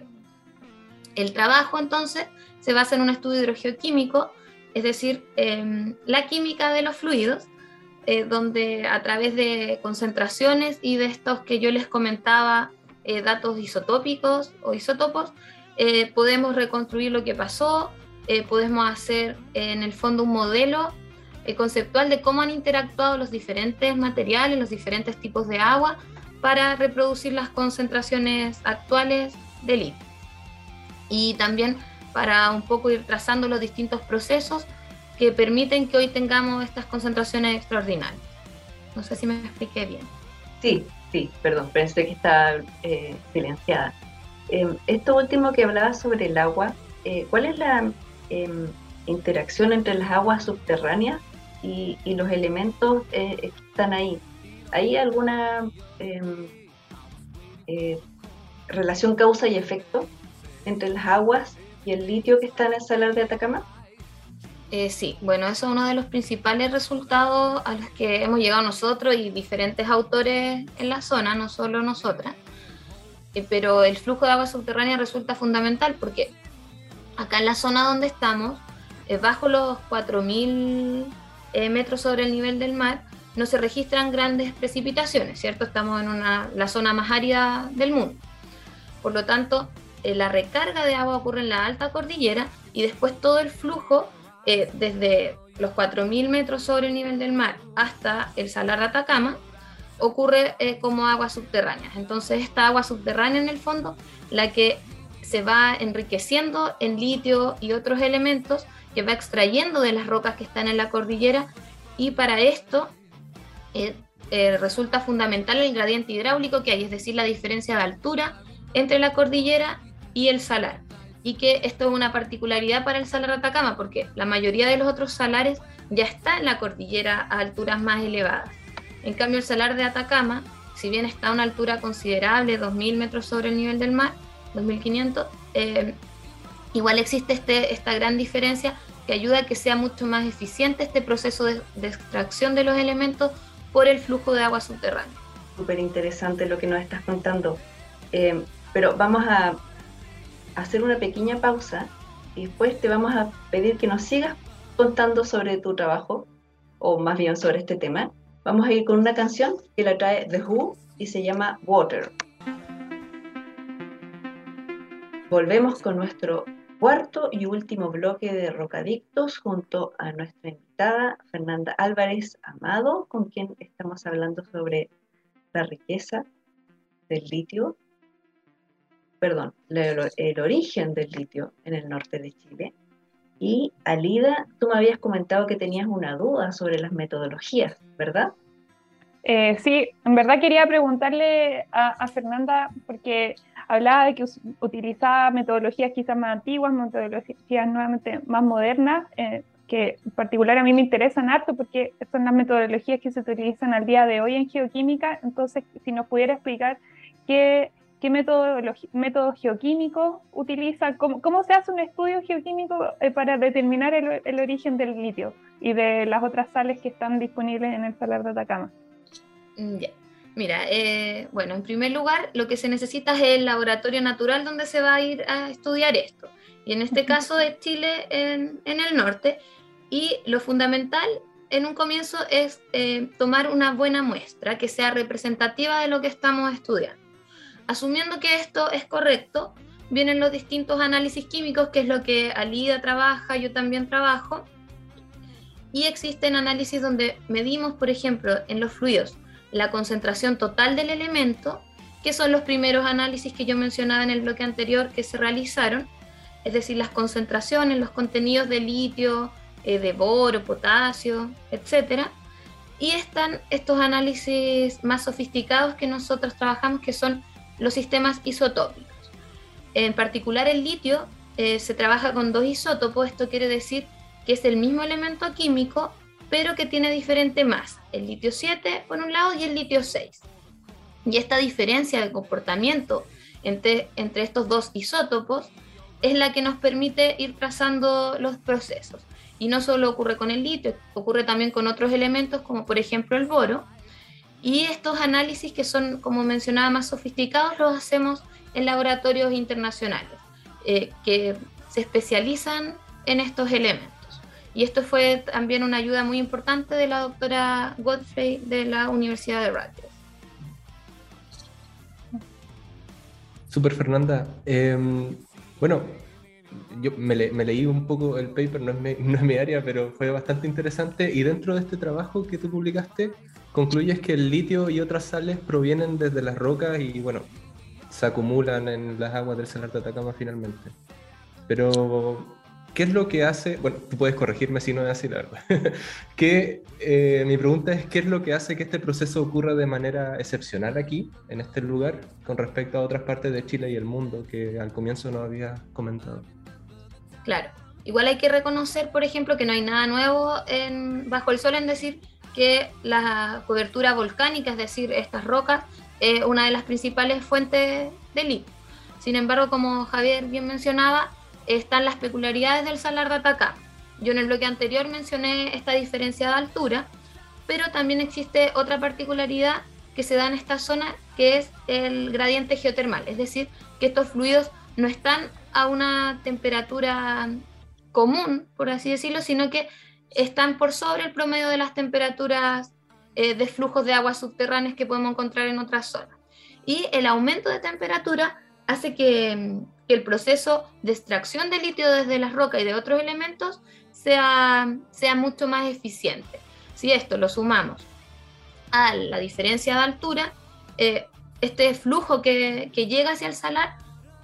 El trabajo entonces se basa en un estudio hidrogeoquímico, es decir, em, la química de los fluidos, eh, donde a través de concentraciones y de estos que yo les comentaba, eh, datos isotópicos o isótopos, eh, podemos reconstruir lo que pasó, podemos hacer en el fondo un modelo conceptual de cómo han interactuado los diferentes materiales, los diferentes tipos de agua para reproducir las concentraciones actuales de litio. Y también para un poco ir trazando los distintos procesos que permiten que hoy tengamos estas concentraciones extraordinarias. No sé si me expliqué bien. Sí, sí, perdón, pensé que estaba eh, silenciada. Em, esto último que hablaba sobre el agua, eh, ¿cuál es la em, interacción entre las aguas subterráneas y, y los elementos eh, que están ahí? ¿Hay alguna em, eh, relación causa y efecto entre las aguas y el litio que está en el salar de Atacama? Eh, sí, bueno, eso es uno de los principales resultados a los que hemos llegado nosotros y diferentes autores en la zona, no solo nosotras. Eh, pero el flujo de agua subterránea resulta fundamental porque acá en la zona donde estamos, bajo los 4.000 metros sobre el nivel del mar, no se registran grandes precipitaciones, ¿cierto? Estamos en una, la zona más árida del mundo. Por lo tanto, eh, la recarga de agua ocurre en la alta cordillera y después todo el flujo eh, desde los 4.000 metros sobre el nivel del mar hasta el salar de Atacama ocurre eh, como agua subterránea. Entonces esta agua subterránea en el fondo, la que se va enriqueciendo en litio y otros elementos que va extrayendo de las rocas que están en la cordillera y para esto eh, eh, resulta fundamental el gradiente hidráulico que hay, es decir, la diferencia de altura entre la cordillera y el salar. Y que esto es una particularidad para el salar Atacama, porque la mayoría de los otros salares ya está en la cordillera a alturas más elevadas. En cambio, el salar de Atacama, si bien está a una altura considerable, 2.000 metros sobre el nivel del mar, 2.500, eh, igual existe este, esta gran diferencia que ayuda a que sea mucho más eficiente este proceso de extracción de los elementos por el flujo de agua subterránea. Súper interesante lo que nos estás contando. Eh, pero vamos a hacer una pequeña pausa y después te vamos a pedir que nos sigas contando sobre tu trabajo, o más bien sobre este tema. Vamos a ir con una canción que la trae The Who y se llama Water. Volvemos con nuestro cuarto y último bloque de Rocadictos junto a nuestra invitada Fernanda Álvarez Amado, con quien estamos hablando sobre la riqueza del litio, perdón, el, origen del litio en el norte de Chile. Y Alida, tú me habías comentado que tenías una duda sobre las metodologías, ¿verdad? Eh, sí, en verdad quería preguntarle a Fernanda, porque hablaba de que utilizaba metodologías quizás más antiguas, metodologías nuevamente más modernas, eh, que en particular a mí me interesan harto porque son las metodologías que se utilizan al día de hoy en geoquímica. Entonces, si nos pudiera explicar qué, qué método, método geoquímico utiliza, cómo, cómo, se hace un estudio geoquímico eh, para determinar el, el, origen del litio y de las otras sales que están disponibles en el salar de Atacama. Mm. Mira, eh, bueno, en primer lugar, lo que se necesita es el laboratorio natural donde se va a ir a estudiar esto. Y en este caso de Chile, en, el norte. Y lo fundamental en un comienzo es eh, tomar una buena muestra que sea representativa de lo que estamos estudiando. Asumiendo que esto es correcto, vienen los distintos análisis químicos, que es lo que Alida trabaja, yo también trabajo. Y existen análisis donde medimos, por ejemplo, en los fluidos la concentración total del elemento, que son los primeros análisis que yo mencionaba en el bloque anterior que se realizaron, es decir, las concentraciones, los contenidos de litio, eh, de boro, potasio, etc. Y están estos análisis más sofisticados que nosotros trabajamos, que son los sistemas isotópicos. En particular el litio eh, se trabaja con dos isótopos, esto quiere decir que es el mismo elemento químico, pero que tiene diferente masa, el litio 7 por un lado y el litio 6. Y esta diferencia de comportamiento entre, entre estos dos isótopos es la que nos permite ir trazando los procesos. Y no solo ocurre con el litio, ocurre también con otros elementos como por ejemplo el boro. Y estos análisis que son, como mencionaba, más sofisticados los hacemos en laboratorios internacionales eh, que se especializan en estos elementos. Y esto fue también una ayuda muy importante de la doctora Godfrey de la Universidad de Rutgers. Super Fernanda. Em, bueno, yo me, leí un poco el paper, no es, mi, no es, mi, área, pero fue bastante interesante. Y dentro de este trabajo que tú publicaste, concluyes que el litio y otras sales provienen desde las rocas y, bueno, se acumulan en las aguas del Salar de Atacama finalmente. Pero, ¿qué es lo que hace? Bueno, tú puedes corregirme si no es así, la verdad. que, eh, mi pregunta es, ¿qué es lo que hace que este proceso ocurra de manera excepcional aquí, en este lugar, con respecto a otras partes de Chile y el mundo que al comienzo no había comentado? Claro. Igual hay que reconocer, por ejemplo, que no hay nada nuevo en, bajo el sol en decir que la cobertura volcánica, es decir, estas rocas, es una de las principales fuentes de litio. Sin embargo, como Javier bien mencionaba, están las peculiaridades del salar de Atacama. Yo en el bloque anterior mencioné esta diferencia de altura, pero también existe otra particularidad que se da en esta zona, que es el gradiente geotermal, es decir, que estos fluidos no están a una temperatura común, por así decirlo, sino que están por sobre el promedio de las temperaturas eh, de flujos de aguas subterráneas que podemos encontrar en otras zonas. Y el aumento de temperatura hace que, el proceso de extracción de litio desde las rocas y de otros elementos sea, sea mucho más eficiente. Si esto lo sumamos a la diferencia de altura, eh, este flujo que, que, llega hacia el salar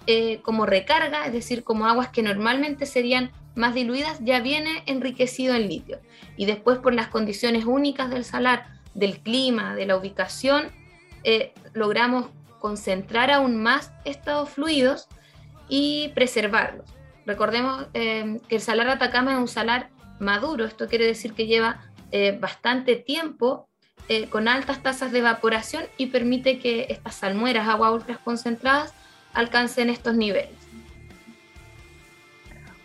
eh, como recarga, es decir, como aguas que normalmente serían más diluidas, ya viene enriquecido en litio. Y después por las condiciones únicas del salar, del clima, de la ubicación, eh, logramos concentrar aún más estos fluidos y preservarlos. Recordemos eh, que el salar de Atacama es un salar maduro, esto quiere decir que lleva bastante tiempo con altas tasas de evaporación y permite que estas salmueras, aguas ultra concentradas, alcancen estos niveles.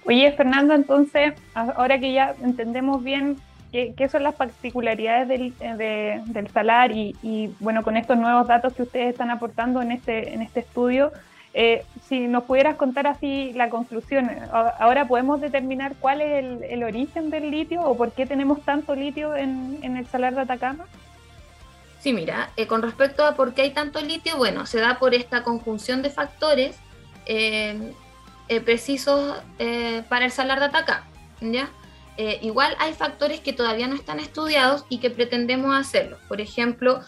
Oye, Fernando, entonces, ahora que ya entendemos bien qué, son las particularidades del, del salar y, bueno, con estos nuevos datos que ustedes están aportando en este, en este estudio, eh, si nos pudieras contar así la conclusión, ahora podemos determinar cuál es el, origen del litio o por qué tenemos tanto litio en, el salar de Atacama. Sí, mira, eh, con respecto a por qué hay tanto litio, bueno, se da por esta conjunción de factores eh, precisos para el salar de Atacama, ¿ya? igual hay factores que todavía no están estudiados y que pretendemos hacerlo. Por ejemplo,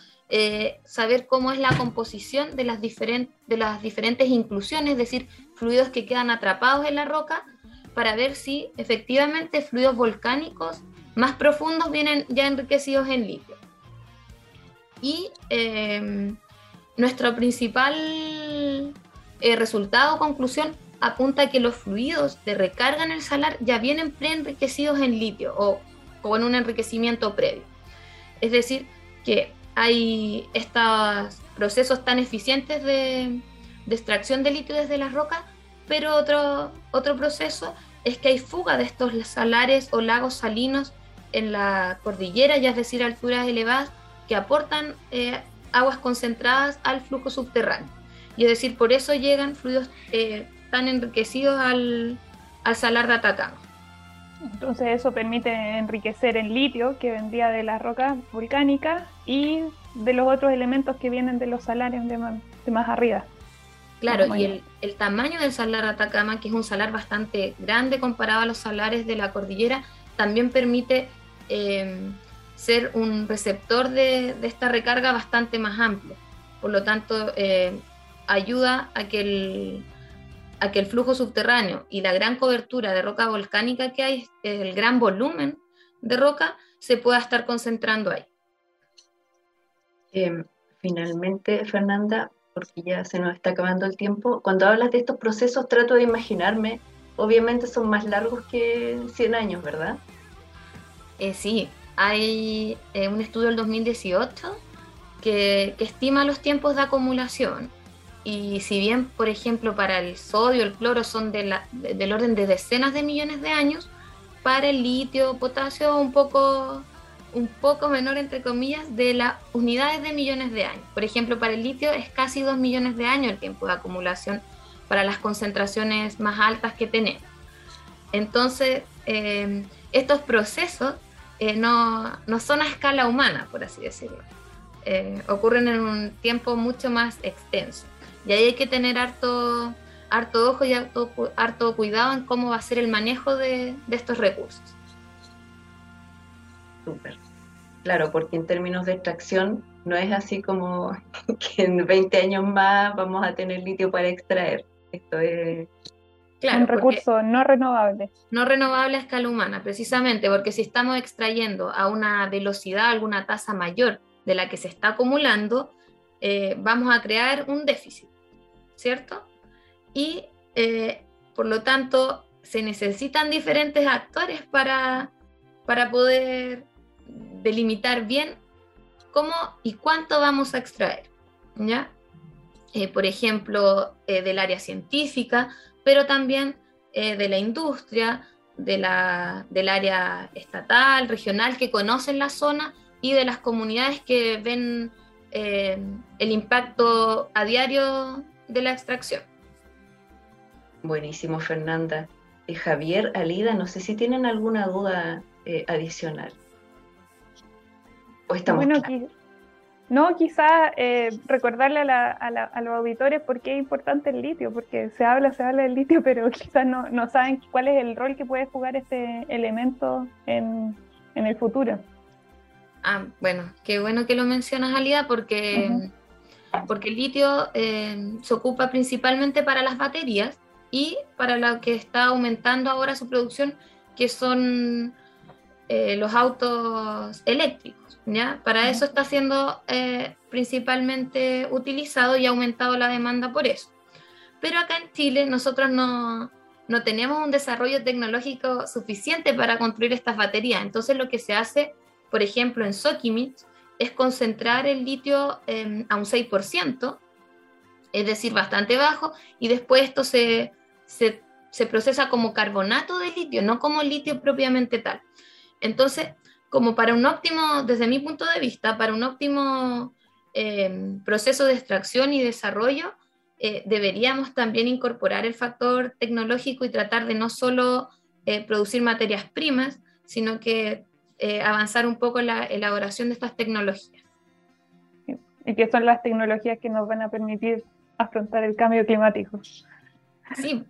saber cómo es la composición de las, de las diferentes inclusiones, es decir, fluidos que quedan atrapados en la roca, para ver si efectivamente fluidos volcánicos más profundos vienen ya enriquecidos en litio. Y em, nuestro principal eh, resultado o conclusión apunta a que los fluidos de recarga en el salar ya vienen preenriquecidos en litio o, con un enriquecimiento previo. Es decir, que hay estos procesos tan eficientes de, extracción de litio desde las rocas, pero otro, otro proceso es que hay fuga de estos salares o lagos salinos en la cordillera, ya es decir, alturas elevadas, que aportan eh, aguas concentradas al flujo subterráneo. Y es decir, por eso llegan fluidos eh, tan enriquecidos al, salar de Atacama. Entonces eso permite enriquecer el litio que vendría de las rocas volcánicas y de los otros elementos que vienen de los salarios de más, arriba. Claro, y el, el, tamaño del salar Atacama, que es un salar bastante grande comparado a los salares de la cordillera, también permite eh, ser un receptor de, de, esta recarga bastante más amplio. Por lo tanto, eh, ayuda a que, el, a que el flujo subterráneo y la gran cobertura de roca volcánica que hay, el gran volumen de roca, se pueda estar concentrando ahí. Eh, finalmente, Fernanda, porque ya se nos está acabando el tiempo, cuando hablas de estos procesos trato de imaginarme, obviamente son más largos que 100 años, ¿verdad? Eh, sí, hay eh, un estudio del 2018 que, que, estima los tiempos de acumulación y si bien, por ejemplo, para el sodio, el cloro son del orden de decenas de millones de años, para el litio, potasio un poco un poco menor, entre comillas, de las unidades de millones de años. Por ejemplo, para el litio es casi 2 millones de años el tiempo de acumulación para las concentraciones más altas que tenemos. Entonces, eh, estos procesos eh, no, no, son a escala humana, por así decirlo. Eh, ocurren en un tiempo mucho más extenso. Y ahí hay que tener harto, harto ojo y harto, harto cuidado en cómo va a ser el manejo de, de estos recursos. Súper. Claro, porque en términos de extracción no es así como que en 20 años más vamos a tener litio para extraer. Esto es... Claro, un recurso no renovable. No renovable a escala humana, precisamente, porque si estamos extrayendo a una velocidad, alguna tasa mayor de la que se está acumulando, eh, vamos a crear un déficit, ¿cierto? Y eh, por lo tanto, se necesitan diferentes actores para, para poder delimitar bien cómo y cuánto vamos a extraer, ¿ya? Eh, por ejemplo, eh, del área científica, pero también eh, de la industria, de la, del área estatal, regional, que conocen la zona y de las comunidades que ven el impacto a diario de la extracción. Buenísimo, Fernanda. Javier, Alida, no sé si tienen alguna duda adicional. bueno, no, quizás eh, recordarle a, la, a, la, a, los auditores por qué es importante el litio, porque se habla, se habla del litio, pero quizás no, no saben cuál es el rol que puede jugar este elemento en, en el futuro. Ah, bueno, qué bueno que lo mencionas, Alida, porque, uh -huh. porque el litio eh, se ocupa principalmente para las baterías y para lo que está aumentando ahora su producción, que son eh, los autos eléctricos. ¿ya? Para eso está siendo eh, principalmente utilizado y ha aumentado la demanda por eso. Pero acá en Chile nosotros no, no tenemos un desarrollo tecnológico suficiente para construir estas baterías. Entonces lo que se hace, por ejemplo, en Sokimich, es concentrar el litio eh, a un 6%, es decir, bastante bajo, y después esto se, se, se procesa como carbonato de litio, no como litio propiamente tal. Entonces, como para un óptimo, desde mi punto de vista, para un óptimo eh, proceso de extracción y desarrollo, eh, deberíamos también incorporar el factor tecnológico y tratar de no solo eh, producir materias primas, sino que eh, avanzar un poco la elaboración de estas tecnologías. Y que son las tecnologías que nos van a permitir afrontar el cambio climático. Sí,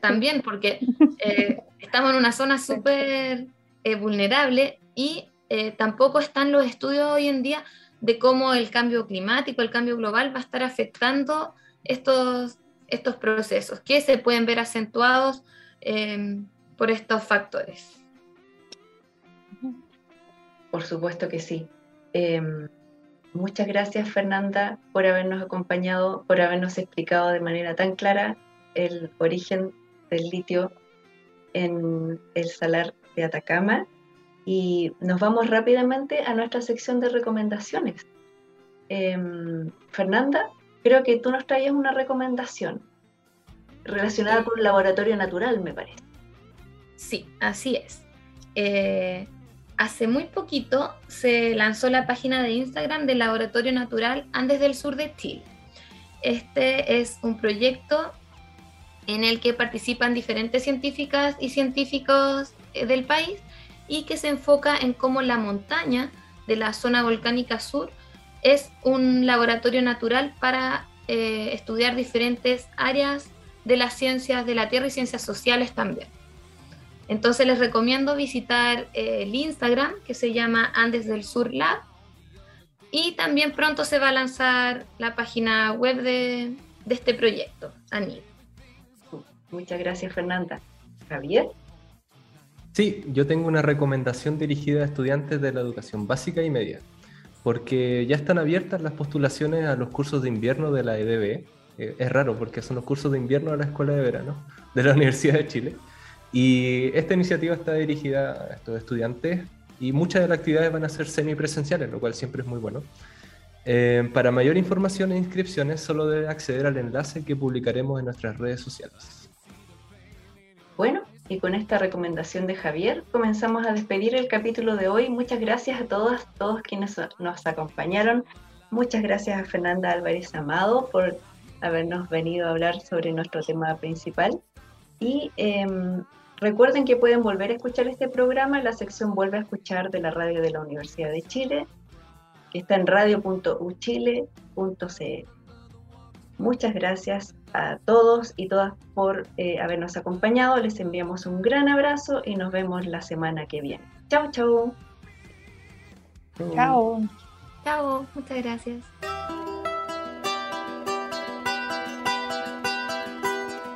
también porque estamos en una zona súper vulnerable y eh, tampoco están los estudios hoy en día de cómo el cambio climático, el cambio global va a estar afectando estos, estos procesos, que se pueden ver acentuados eh, por estos factores. Por supuesto que sí. Eh, muchas gracias Fernanda por habernos acompañado, por habernos explicado de manera tan clara el origen del litio en el salar de Atacama y nos vamos rápidamente a nuestra sección de recomendaciones. Eh, Fernanda, creo que tú nos traías una recomendación relacionada con un laboratorio natural, me parece. Sí, así es. Eh, hace muy poquito se lanzó la página de Instagram del Laboratorio Natural Andes del Sur de Chile. Este es un proyecto en el que participan diferentes científicas y científicos eh, del país y que se enfoca en cómo la montaña de la zona volcánica sur es un laboratorio natural para eh, estudiar diferentes áreas de las ciencias de la Tierra y ciencias sociales también. Entonces les recomiendo visitar eh, el Instagram que se llama Andes del Sur Lab y también pronto se va a lanzar la página web de, este proyecto, ANID. Muchas gracias Fernanda. Javier. Sí, yo tengo una recomendación dirigida a estudiantes de la educación básica y media, porque ya están abiertas las postulaciones a los cursos de invierno de la EDB. Eh, es raro porque son los cursos de invierno de la Escuela de Verano de la Universidad de Chile. Y esta iniciativa está dirigida a estos estudiantes y muchas de las actividades van a ser semipresenciales, lo cual siempre es muy bueno. Eh, para mayor información e inscripciones, solo debe acceder al enlace que publicaremos en nuestras redes sociales. Bueno, y con esta recomendación de Javier, comenzamos a despedir el capítulo de hoy. Muchas gracias a todas, todos quienes nos acompañaron. Muchas gracias a Fernanda Álvarez Amado por habernos venido a hablar sobre nuestro tema principal. Y em, recuerden que pueden volver a escuchar este programa en la sección Vuelve a escuchar de la radio de la Universidad de Chile, que está en radio.uchile.cl. Muchas gracias a todos y todas por eh, habernos acompañado. Les enviamos un gran abrazo y nos vemos la semana que viene. Chao, chao. Chao. Chao, muchas gracias.